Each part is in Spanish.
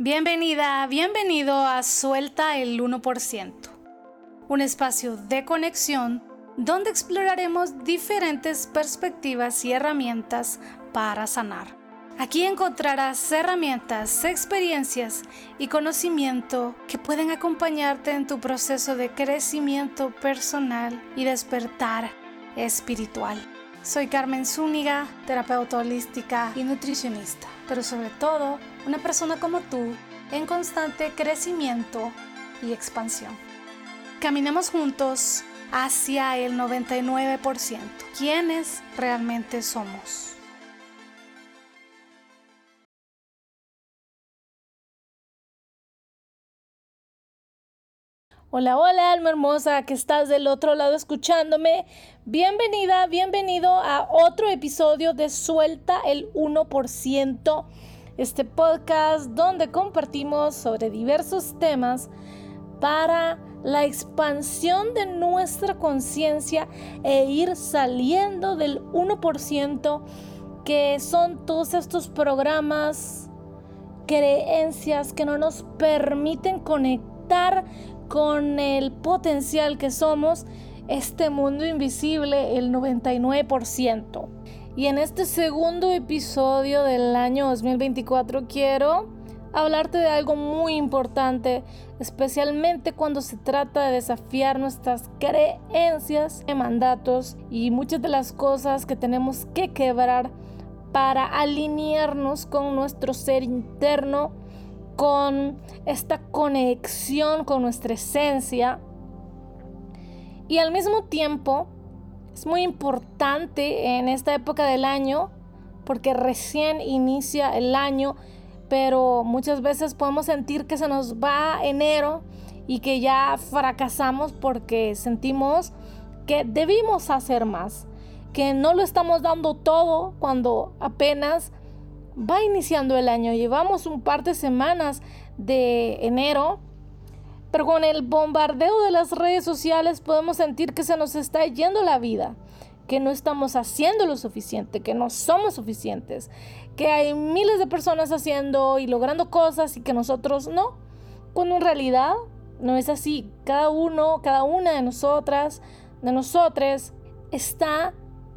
Bienvenida, bienvenido a Suelta el 1%, un espacio de conexión donde exploraremos diferentes perspectivas y herramientas para sanar. Aquí encontrarás herramientas, experiencias y conocimiento que pueden acompañarte en tu proceso de crecimiento personal y despertar espiritual. Soy Carmen Zúñiga, terapeuta holística y nutricionista, pero sobre todo una persona como tú en constante crecimiento y expansión. Caminemos juntos hacia el 99%. ¿Quiénes realmente somos? Hola, hola, alma hermosa que estás del otro lado escuchándome. Bienvenida, bienvenido a otro episodio de Suelta el 1%, este podcast donde compartimos sobre diversos temas para la expansión de nuestra conciencia e ir saliendo del 1% que son todos estos programas, creencias que no nos permiten conectar con el potencial que somos, este mundo invisible, el 99%. Y en este segundo episodio del año 2024 quiero hablarte de algo muy importante, especialmente cuando se trata de desafiar nuestras creencias y mandatos y muchas de las cosas que tenemos que quebrar para alinearnos con nuestro ser interno con esta conexión con nuestra esencia. Y al mismo tiempo es muy importante en esta época del año, porque recién inicia el año, pero muchas veces podemos sentir que se nos va enero y que ya fracasamos porque sentimos que debimos hacer más, que no lo estamos dando todo cuando apenas va iniciando el año. Llevamos un par de semanas de enero, pero con el bombardeo de las redes sociales podemos sentir que se nos está yendo la vida, que no estamos haciendo lo suficiente, que no somos suficientes, que hay miles de personas haciendo y logrando cosas y que nosotros no, cuando en realidad no es así. Cada uno, cada una de nosotras, de nosotros, está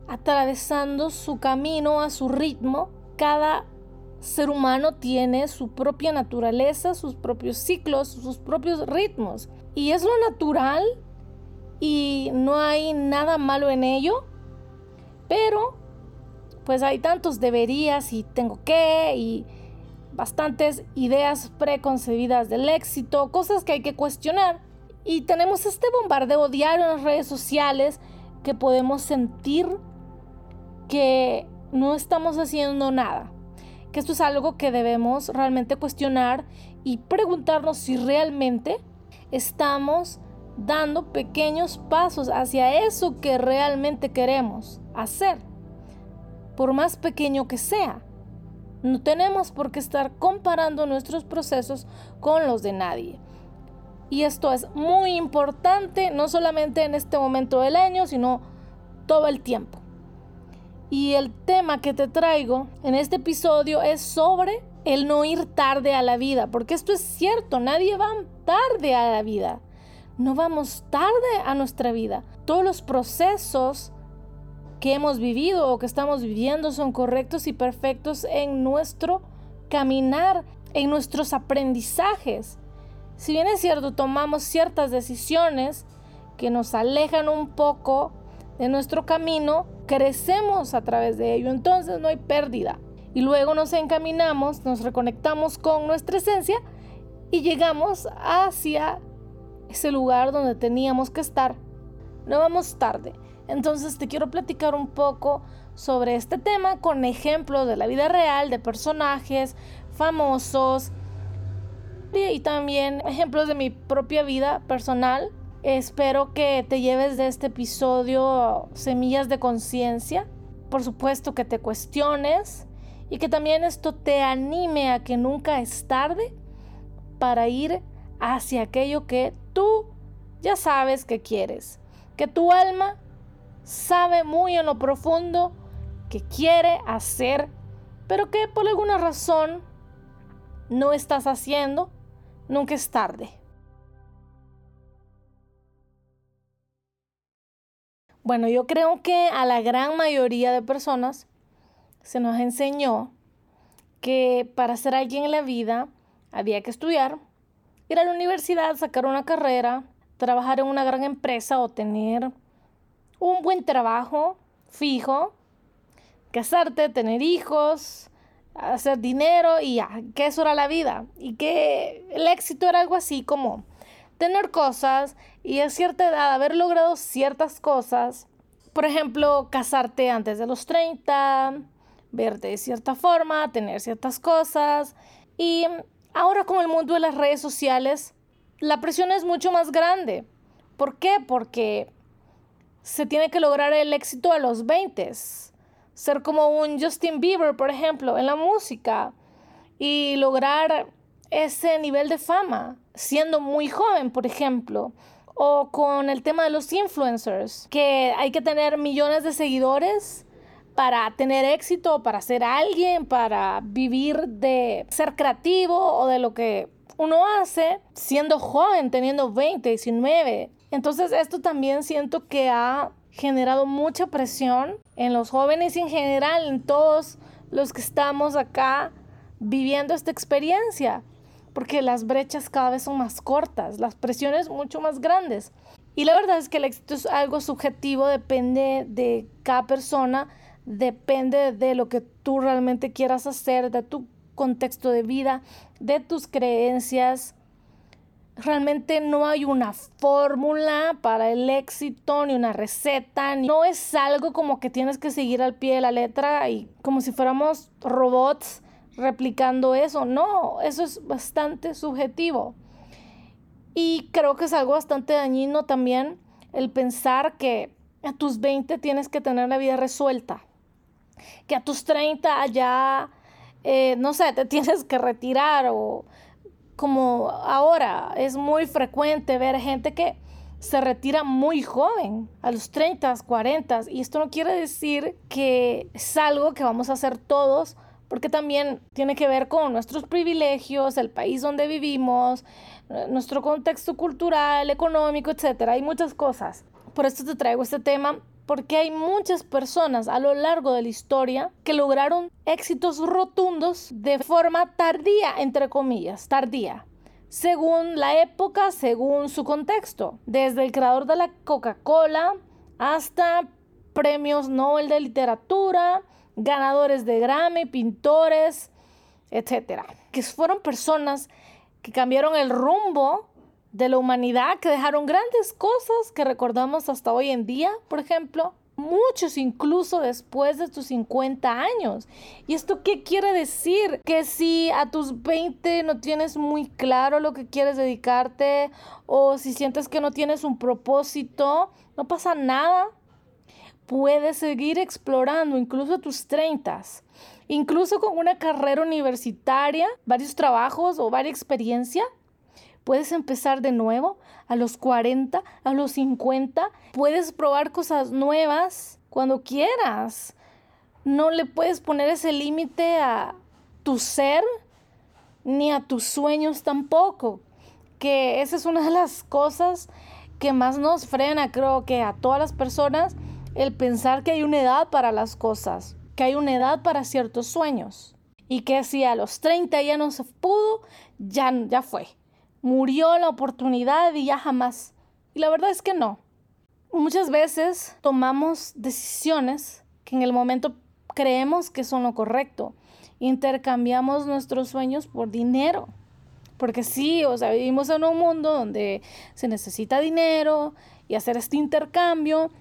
atravesando su camino a su ritmo. Cada ser humano tiene su propia naturaleza, sus propios ciclos, sus propios ritmos. Y es lo natural y no hay nada malo en ello. Pero, pues hay tantos deberías y tengo que y bastantes ideas preconcebidas del éxito, cosas que hay que cuestionar. Y tenemos este bombardeo diario en las redes sociales que podemos sentir que no estamos haciendo nada que esto es algo que debemos realmente cuestionar y preguntarnos si realmente estamos dando pequeños pasos hacia eso que realmente queremos hacer, por más pequeño que sea. No tenemos por qué estar comparando nuestros procesos con los de nadie. Y esto es muy importante, no solamente en este momento del año, sino todo el tiempo. Y el tema que te traigo en este episodio es sobre el no ir tarde a la vida, porque esto es cierto, nadie va tarde a la vida. No vamos tarde a nuestra vida. Todos los procesos que hemos vivido o que estamos viviendo son correctos y perfectos en nuestro caminar, en nuestros aprendizajes. Si bien es cierto, tomamos ciertas decisiones que nos alejan un poco de nuestro camino, crecemos a través de ello, entonces no hay pérdida. Y luego nos encaminamos, nos reconectamos con nuestra esencia y llegamos hacia ese lugar donde teníamos que estar. No vamos tarde. Entonces te quiero platicar un poco sobre este tema con ejemplos de la vida real, de personajes famosos y también ejemplos de mi propia vida personal Espero que te lleves de este episodio semillas de conciencia. Por supuesto que te cuestiones y que también esto te anime a que nunca es tarde para ir hacia aquello que tú ya sabes que quieres. Que tu alma sabe muy en lo profundo que quiere hacer, pero que por alguna razón no estás haciendo, nunca es tarde. Bueno, yo creo que a la gran mayoría de personas se nos enseñó que para ser alguien en la vida había que estudiar, ir a la universidad, sacar una carrera, trabajar en una gran empresa o tener un buen trabajo fijo, casarte, tener hijos, hacer dinero y ya, que eso era la vida. Y que el éxito era algo así como tener cosas y a cierta edad haber logrado ciertas cosas. Por ejemplo, casarte antes de los 30, verte de cierta forma, tener ciertas cosas. Y ahora con el mundo de las redes sociales, la presión es mucho más grande. ¿Por qué? Porque se tiene que lograr el éxito a los 20 ser como un Justin Bieber, por ejemplo, en la música y lograr ese nivel de fama siendo muy joven, por ejemplo. O con el tema de los influencers, que hay que tener millones de seguidores para tener éxito, para ser alguien, para vivir de ser creativo o de lo que uno hace siendo joven, teniendo 20, 19. Entonces esto también siento que ha generado mucha presión en los jóvenes y en general en todos los que estamos acá viviendo esta experiencia, porque las brechas cada vez son más cortas, las presiones mucho más grandes. Y la verdad es que el éxito es algo subjetivo, depende de cada persona, depende de lo que tú realmente quieras hacer, de tu contexto de vida, de tus creencias, Realmente no hay una fórmula para el éxito, ni una receta, no es algo como que tienes que seguir al pie de la letra y como si fuéramos robots replicando eso. No, eso es bastante subjetivo. Y creo que es algo bastante dañino también el pensar que a tus 20 tienes que tener la vida resuelta, que a tus 30 ya, eh, no sé, te tienes que retirar o como ahora es muy frecuente ver gente que se retira muy joven, a los 30, 40, y esto no quiere decir que es algo que vamos a hacer todos, porque también tiene que ver con nuestros privilegios, el país donde vivimos, nuestro contexto cultural, económico, etc. Hay muchas cosas. Por esto te traigo este tema porque hay muchas personas a lo largo de la historia que lograron éxitos rotundos de forma tardía, entre comillas, tardía, según la época, según su contexto, desde el creador de la Coca-Cola hasta premios Nobel de literatura, ganadores de Grammy, pintores, etcétera, que fueron personas que cambiaron el rumbo de la humanidad que dejaron grandes cosas que recordamos hasta hoy en día, por ejemplo, muchos incluso después de tus 50 años. ¿Y esto qué quiere decir? Que si a tus 20 no tienes muy claro lo que quieres dedicarte o si sientes que no tienes un propósito, no pasa nada. Puedes seguir explorando incluso tus 30 incluso con una carrera universitaria, varios trabajos o varias experiencia Puedes empezar de nuevo a los 40, a los 50. Puedes probar cosas nuevas cuando quieras. No le puedes poner ese límite a tu ser ni a tus sueños tampoco. Que esa es una de las cosas que más nos frena, creo que a todas las personas, el pensar que hay una edad para las cosas, que hay una edad para ciertos sueños. Y que si a los 30 ya no se pudo, ya, ya fue murió la oportunidad y ya jamás. Y la verdad es que no. Muchas veces tomamos decisiones que en el momento creemos que son lo correcto. Intercambiamos nuestros sueños por dinero. Porque sí, o sea, vivimos en un mundo donde se necesita dinero y hacer este intercambio.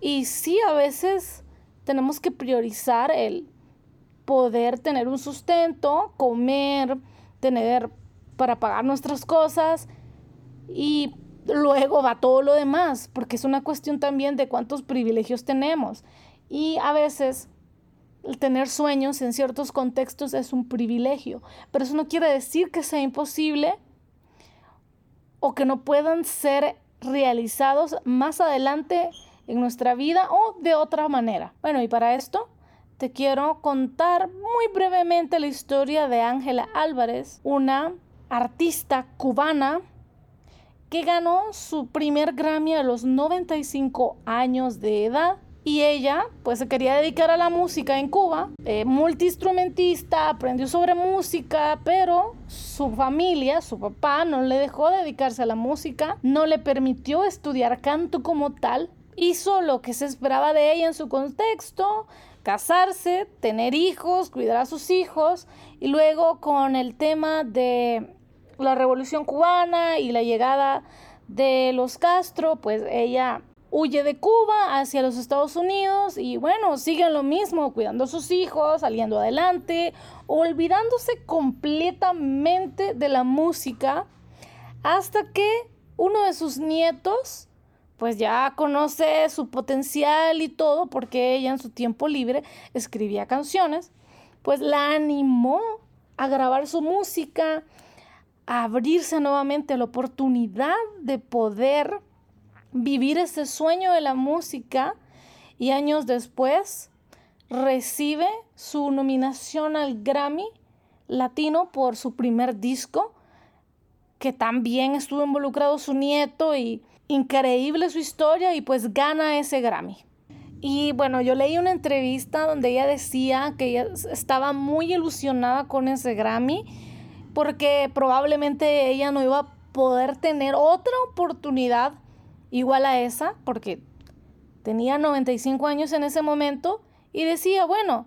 Y sí, a veces tenemos que priorizar el poder tener un sustento, comer, tener para pagar nuestras cosas y luego va todo lo demás, porque es una cuestión también de cuántos privilegios tenemos. Y a veces el tener sueños en ciertos contextos es un privilegio, pero eso no quiere decir que sea imposible o que no puedan ser realizados más adelante en nuestra vida o de otra manera. Bueno, y para esto te quiero contar muy brevemente la historia de Ángela Álvarez, una artista cubana que ganó su primer Grammy a los 95 años de edad. Y ella, pues se quería dedicar a la música en Cuba, eh, multiinstrumentista, aprendió sobre música, pero su familia, su papá, no le dejó dedicarse a la música, no le permitió estudiar canto como tal, hizo lo que se esperaba de ella en su contexto, casarse, tener hijos, cuidar a sus hijos y luego con el tema de la revolución cubana y la llegada de los Castro, pues ella huye de Cuba hacia los Estados Unidos y bueno, siguen lo mismo, cuidando a sus hijos, saliendo adelante, olvidándose completamente de la música hasta que uno de sus nietos pues ya conoce su potencial y todo, porque ella en su tiempo libre escribía canciones, pues la animó a grabar su música, a abrirse nuevamente a la oportunidad de poder vivir ese sueño de la música y años después recibe su nominación al Grammy Latino por su primer disco, que también estuvo involucrado su nieto y increíble su historia y pues gana ese Grammy. Y bueno, yo leí una entrevista donde ella decía que ella estaba muy ilusionada con ese Grammy porque probablemente ella no iba a poder tener otra oportunidad igual a esa porque tenía 95 años en ese momento y decía, bueno,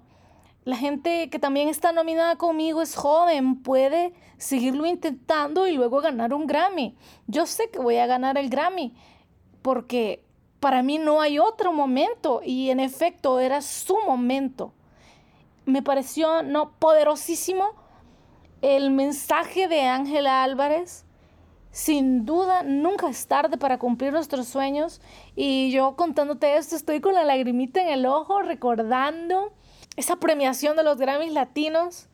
la gente que también está nominada conmigo es joven, puede seguirlo intentando y luego ganar un Grammy. Yo sé que voy a ganar el Grammy porque para mí no hay otro momento y en efecto era su momento. Me pareció no poderosísimo el mensaje de Ángela Álvarez. Sin duda, nunca es tarde para cumplir nuestros sueños. Y yo contándote esto, estoy con la lagrimita en el ojo, recordando esa premiación de los Grammys latinos.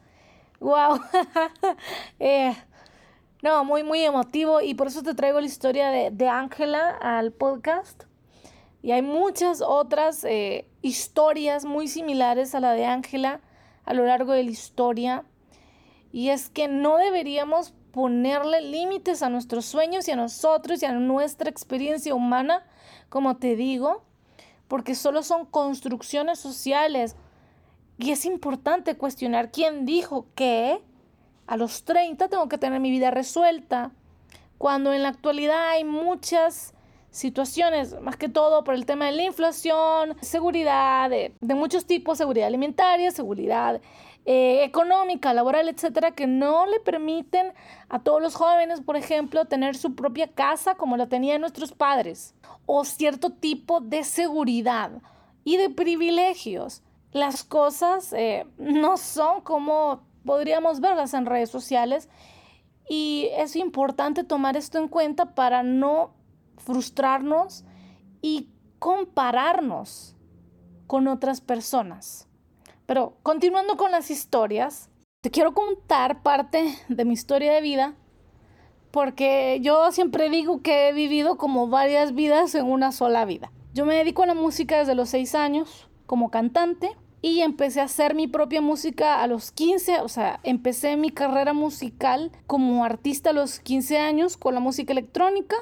¡Wow! Eh, no, muy, muy emotivo y por eso te traigo la historia de Ángela al podcast. Y hay muchas otras eh, historias muy similares a la de Ángela a lo largo de la historia. Y es que no deberíamos ponerle límites a nuestros sueños y a nosotros y a nuestra experiencia humana, como te digo, porque solo son construcciones sociales y es importante cuestionar quién dijo que a los 30 tengo que tener mi vida resuelta, cuando en la actualidad hay muchas situaciones, más que todo por el tema de la inflación, seguridad de, muchos tipos, seguridad alimentaria, seguridad eh, económica, laboral, etcétera, que no le permiten a todos los jóvenes, por ejemplo, tener su propia casa como la tenían nuestros padres, o cierto tipo de seguridad y de privilegios las cosas eh, no son como podríamos verlas en redes sociales y es importante tomar esto en cuenta para no frustrarnos y compararnos con otras personas. Pero continuando con las historias, te quiero contar parte de mi historia de vida porque yo siempre digo que he vivido como varias vidas en una sola vida. Yo me dedico a la música desde los seis años como cantante y empecé a hacer mi propia música a los 15, o sea, empecé mi carrera musical como artista a los 15 años con la música electrónica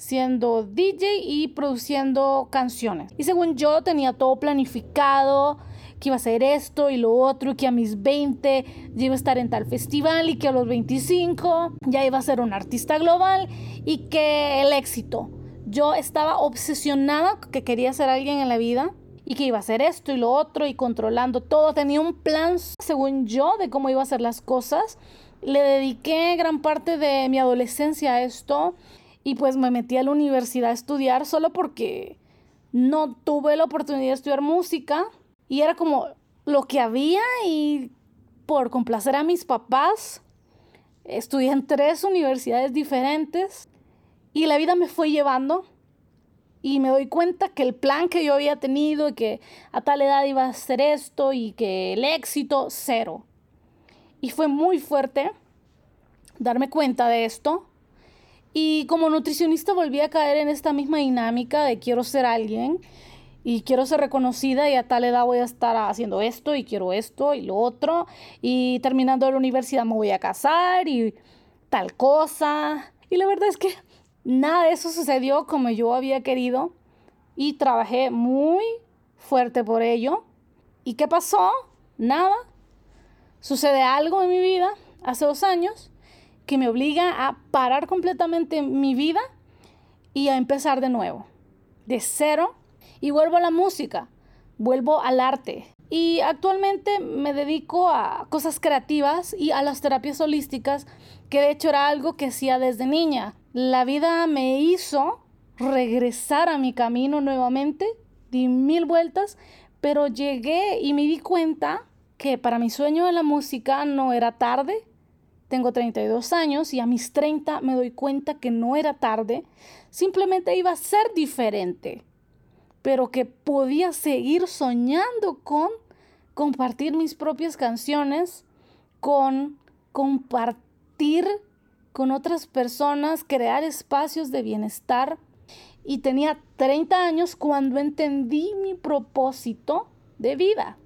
siendo DJ y produciendo canciones. Y según yo tenía todo planificado, que iba a hacer esto y lo otro, que a mis 20 ya iba a estar en tal festival y que a los 25 ya iba a ser un artista global y que el éxito. Yo estaba obsesionada que quería ser alguien en la vida y que iba a hacer esto y lo otro y controlando todo. Tenía un plan, según yo, de cómo iba a hacer las cosas. Le dediqué gran parte de mi adolescencia a esto y pues me metí a la universidad a estudiar solo porque no tuve la oportunidad de estudiar música y era como lo que había y por complacer a mis papás estudié en tres universidades diferentes y la vida me fue llevando y me doy cuenta que el plan que yo había tenido y que a tal edad iba a hacer esto y que el éxito cero. Y fue muy fuerte darme cuenta de esto. Y como nutricionista volví a caer en esta misma dinámica de quiero ser alguien. y quiero ser reconocida y a tal edad voy a estar haciendo esto y quiero esto y lo otro y terminando la universidad me voy a casar y tal cosa. Y la verdad es que nada de eso sucedió como yo había querido y trabajé muy fuerte por ello. ¿Y qué pasó? Nada. Sucede algo en mi vida hace dos años que me obliga a parar completamente mi vida y a empezar de nuevo, de cero y vuelvo a la música, vuelvo al arte. Y actualmente me dedico a cosas creativas y a las terapias holísticas, que de hecho era algo que hacía desde niña. La vida me hizo regresar a mi camino nuevamente, di mil vueltas, pero llegué y me di cuenta que para mi sueño de la música no era tarde. Tengo 32 años y a mis 30 me doy cuenta que no era tarde, simplemente iba a ser diferente pero que podía seguir soñando con compartir mis propias canciones, con compartir con otras personas, crear espacios de bienestar. Y tenía 30 años cuando entendí mi propósito de vida.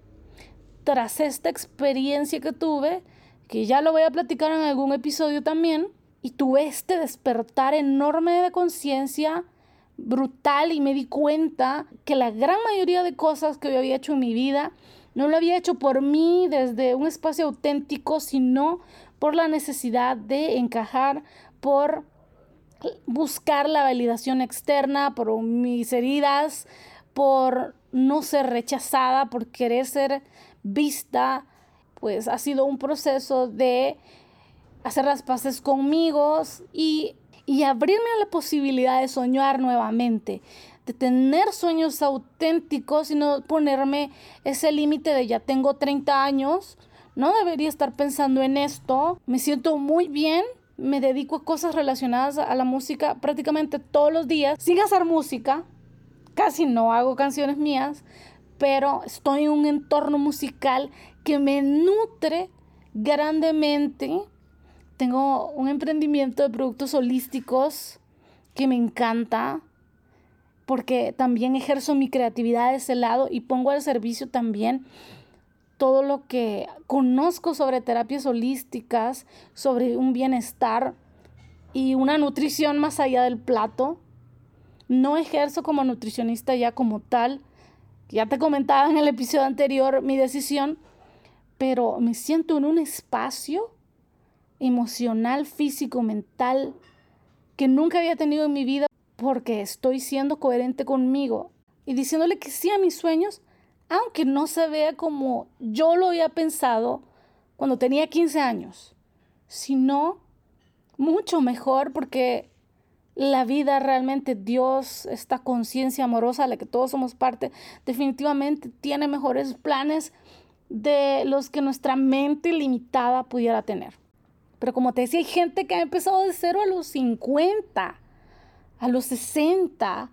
Tras esta experiencia que tuve, que ya lo voy a platicar en algún episodio también, y tuve este despertar enorme de conciencia brutal y me di cuenta que la gran mayoría de cosas que yo había hecho en mi vida no lo había hecho por mí desde un espacio auténtico, sino por la necesidad de encajar, por buscar la validación externa, por mis heridas, por no ser rechazada, por querer ser vista, pues ha sido un proceso de hacer las paces conmigo y y abrirme a la posibilidad de soñar nuevamente, de tener sueños auténticos y no ponerme ese límite de ya tengo 30 años, no debería estar pensando en esto, me siento muy bien, me dedico a cosas relacionadas a la música prácticamente todos los días, sin hacer música, casi no hago canciones mías, pero estoy en un entorno musical que me nutre grandemente. Tengo un emprendimiento de productos holísticos que me encanta porque también ejerzo mi creatividad de ese lado y pongo al servicio también todo lo que conozco sobre terapias holísticas, sobre un bienestar y una nutrición más allá del plato. No ejerzo como nutricionista ya como tal. Ya te comentaba en el episodio anterior mi decisión, pero me siento en un espacio emocional, físico, mental, que nunca había tenido en mi vida porque estoy siendo coherente conmigo y diciéndole que sí a mis sueños, aunque no se vea como yo lo había pensado cuando tenía 15 años, sino mucho mejor porque la vida realmente, Dios, esta conciencia amorosa a la que todos somos parte, definitivamente tiene mejores planes de los que nuestra mente limitada pudiera tener. Pero como te decía, hay gente que ha empezado de cero a los 50, a los 60.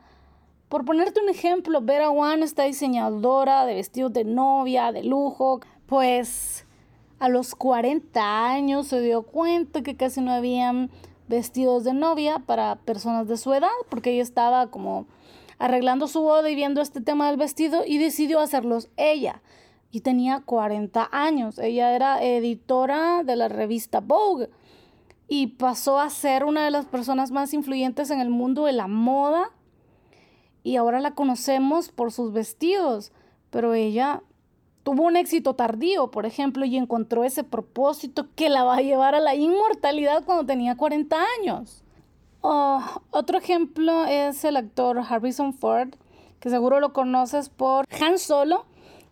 Por ponerte un ejemplo, Vera One, esta diseñadora de vestidos de novia, de lujo, pues a los 40 años se dio cuenta que casi no habían vestidos de novia para personas de su edad, porque ella estaba como arreglando su boda y viendo este tema del vestido y decidió hacerlos ella y tenía 40 años. Ella era editora de la revista Vogue y pasó a ser una de las personas más influyentes en el mundo de la moda y ahora la conocemos por sus vestidos, pero ella tuvo un éxito tardío, por ejemplo, y encontró ese propósito que la va a llevar a la inmortalidad cuando tenía 40 años. Oh, otro ejemplo es el actor Harrison Ford, que seguro lo conoces por Han Solo,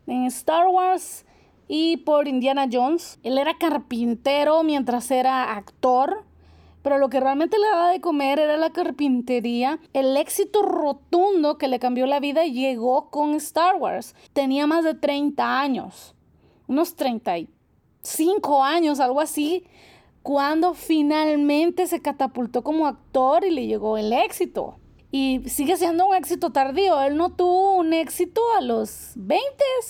en Star Wars y por Indiana Jones. Él era carpintero mientras era actor, pero lo que realmente le daba de comer era la carpintería. El éxito rotundo que le cambió la vida llegó con Star Wars. Tenía más de 30 años, unos 35 años, algo así, cuando finalmente se catapultó como actor y le llegó el éxito y sigue siendo un éxito tardío. Él no tuvo un éxito a los 20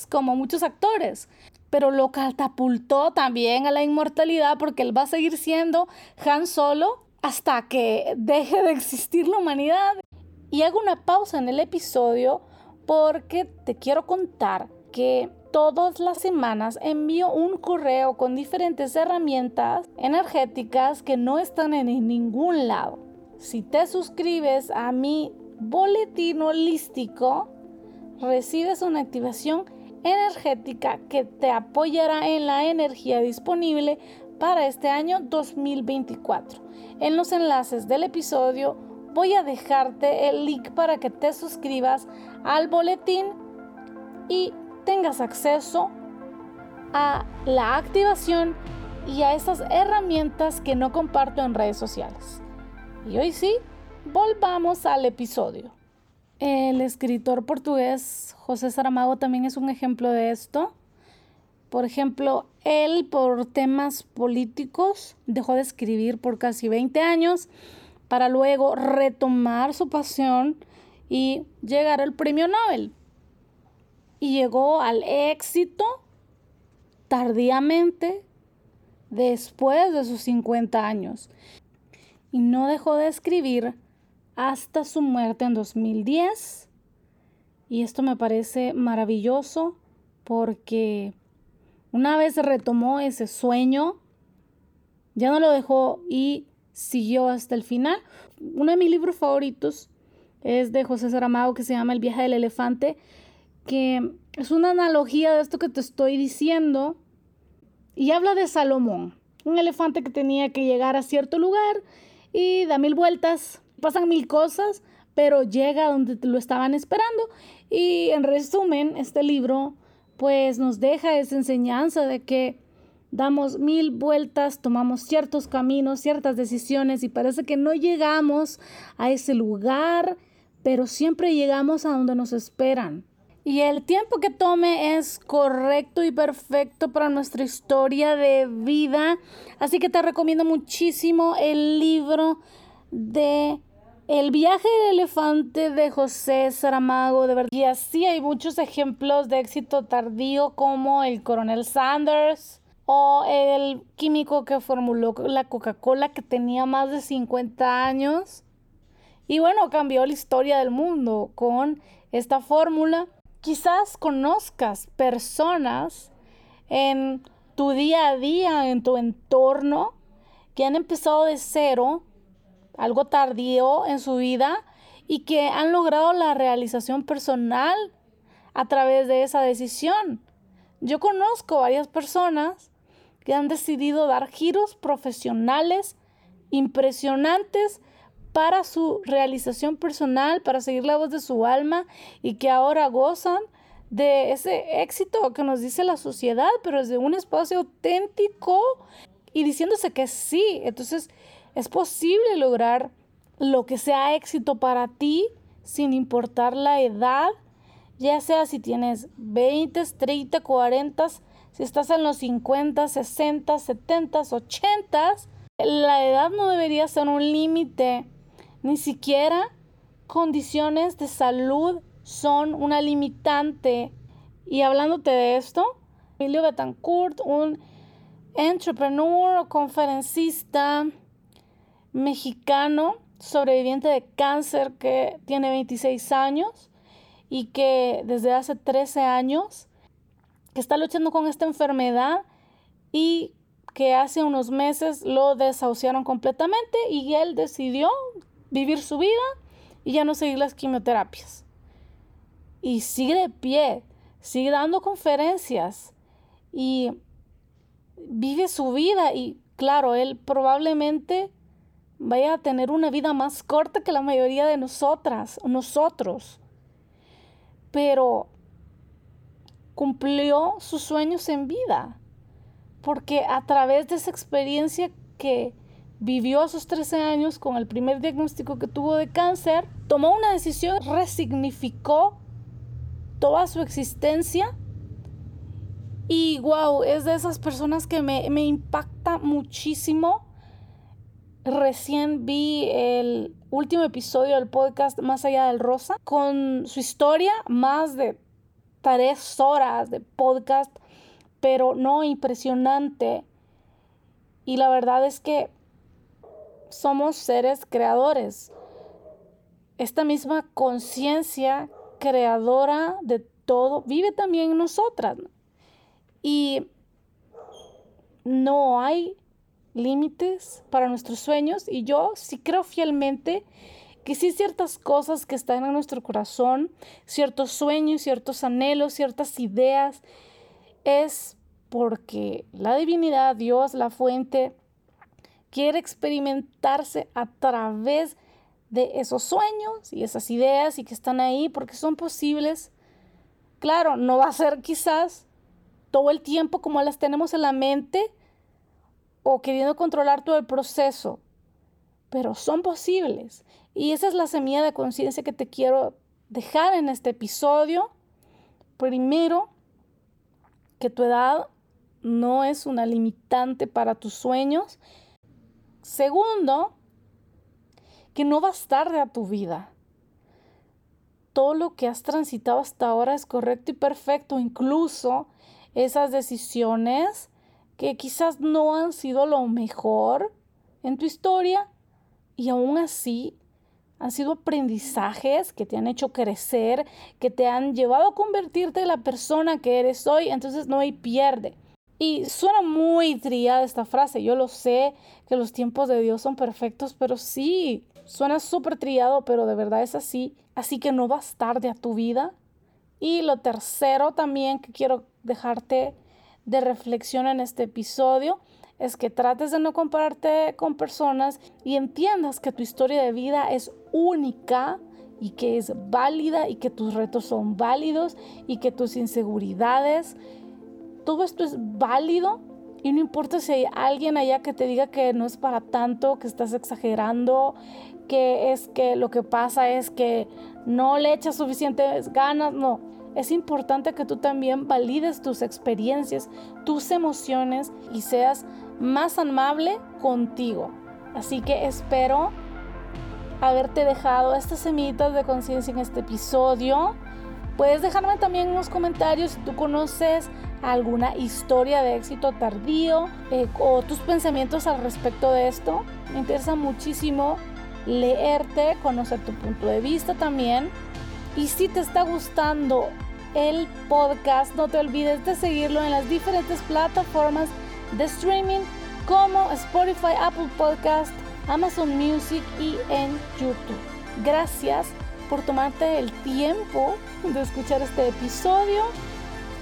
como muchos actores, pero lo catapultó también a la inmortalidad porque él va a seguir siendo Han Solo hasta que deje de existir la humanidad. Y hago una pausa en el episodio porque te quiero contar que todas las semanas envío un correo con diferentes herramientas energéticas que no están en ningún lado. Si te suscribes a mi boletín holístico, recibes una activación energética que te apoyará en la energía disponible para este año 2024. En los enlaces del episodio voy a dejarte el link para que te suscribas al boletín y tengas acceso a la activación y a esas herramientas que no comparto en redes sociales. Y hoy sí, volvamos al episodio. El escritor portugués José Saramago también es un ejemplo de esto. Por ejemplo, él por temas políticos dejó de escribir por casi 20 años para luego retomar su pasión y llegar al premio Nobel. Y llegó al éxito tardíamente después de sus 50 años. Y no dejó de escribir hasta su muerte en 2010. Y esto me parece maravilloso porque una vez retomó ese sueño, ya no lo dejó y siguió hasta el final. Uno de mis libros favoritos es de José Saramago que se llama El viaje del elefante, que es una analogía de esto que te estoy diciendo y habla de Salomón, un elefante que tenía que llegar a cierto lugar y da mil vueltas pasan mil cosas, pero llega donde lo estaban esperando. Y en resumen, este libro pues nos deja esa enseñanza de que damos mil vueltas, tomamos ciertos caminos, ciertas decisiones y parece que no llegamos a ese lugar, pero siempre llegamos a donde nos esperan. Y el tiempo que tome es correcto y perfecto para nuestra historia de vida. Así que te recomiendo muchísimo el libro de el viaje del elefante de José Saramago, de verdad. Y así hay muchos ejemplos de éxito tardío como el coronel Sanders o el químico que formuló la Coca-Cola que tenía más de 50 años. Y bueno, cambió la historia del mundo con esta fórmula. Quizás conozcas personas en tu día a día, en tu entorno, que han empezado de cero algo tardío en su vida y que han logrado la realización personal a través de esa decisión. Yo conozco varias personas que han decidido dar giros profesionales impresionantes para su realización personal, para seguir la voz de su alma y que ahora gozan de ese éxito que nos dice la sociedad, pero desde un espacio auténtico y diciéndose que sí. Entonces, es posible lograr lo que sea éxito para ti sin importar la edad, ya sea si tienes 20, 30, 40, si estás en los 50, 60, 70, 80. La edad no debería ser un límite, ni siquiera condiciones de salud son una limitante. Y hablándote de esto, Emilio Betancourt, un entrepreneur, conferencista, mexicano sobreviviente de cáncer que tiene 26 años y que desde hace 13 años que está luchando con esta enfermedad y que hace unos meses lo desahuciaron completamente y él decidió vivir su vida y ya no seguir las quimioterapias. Y sigue de pie, sigue dando conferencias y vive su vida y claro, él probablemente vaya a tener una vida más corta que la mayoría de nosotras, nosotros. Pero cumplió sus sueños en vida, porque a través de esa experiencia que vivió a sus 13 años con el primer diagnóstico que tuvo de cáncer, tomó una decisión, resignificó toda su existencia y wow, es de esas personas que me, me impacta muchísimo Recién vi el último episodio del podcast Más allá del rosa con su historia, más de tres horas de podcast, pero no impresionante. Y la verdad es que somos seres creadores. Esta misma conciencia creadora de todo, vive también en nosotras. Y no hay límites para nuestros sueños y yo sí creo fielmente que sí ciertas cosas que están en nuestro corazón, ciertos sueños, ciertos anhelos, ciertas ideas, es porque la divinidad, Dios, la fuente, quiere experimentarse a través de esos sueños y esas ideas y que están ahí porque son posibles. Claro, no va a ser quizás todo el tiempo como las tenemos en la mente o queriendo controlar todo el proceso, pero son posibles. Y esa es la semilla de conciencia que te quiero dejar en este episodio. Primero, que tu edad no es una limitante para tus sueños. Segundo, que no vas tarde a tu vida. Todo lo que has transitado hasta ahora es correcto y perfecto, incluso esas decisiones que quizás no han sido lo mejor en tu historia y aún así han sido aprendizajes que te han hecho crecer, que te han llevado a convertirte en la persona que eres hoy, entonces no hay pierde. Y suena muy triada esta frase, yo lo sé que los tiempos de Dios son perfectos, pero sí, suena súper triado, pero de verdad es así. Así que no vas tarde a tu vida. Y lo tercero también que quiero dejarte de reflexión en este episodio es que trates de no compararte con personas y entiendas que tu historia de vida es única y que es válida y que tus retos son válidos y que tus inseguridades todo esto es válido y no importa si hay alguien allá que te diga que no es para tanto, que estás exagerando, que es que lo que pasa es que no le echas suficientes ganas, no. Es importante que tú también valides tus experiencias, tus emociones y seas más amable contigo. Así que espero haberte dejado estas semillitas de conciencia en este episodio. Puedes dejarme también en los comentarios si tú conoces alguna historia de éxito tardío eh, o tus pensamientos al respecto de esto. Me interesa muchísimo leerte, conocer tu punto de vista también. Y si te está gustando el podcast, no te olvides de seguirlo en las diferentes plataformas de streaming como Spotify, Apple Podcast, Amazon Music y en YouTube. Gracias por tomarte el tiempo de escuchar este episodio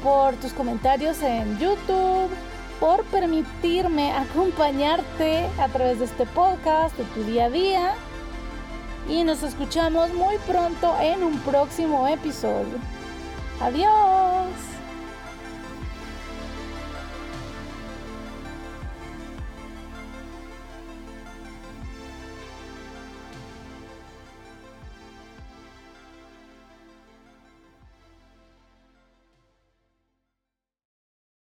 por tus comentarios en YouTube, por permitirme acompañarte a través de este podcast, de tu día a día. Y nos escuchamos muy pronto en un próximo episodio. Adiós.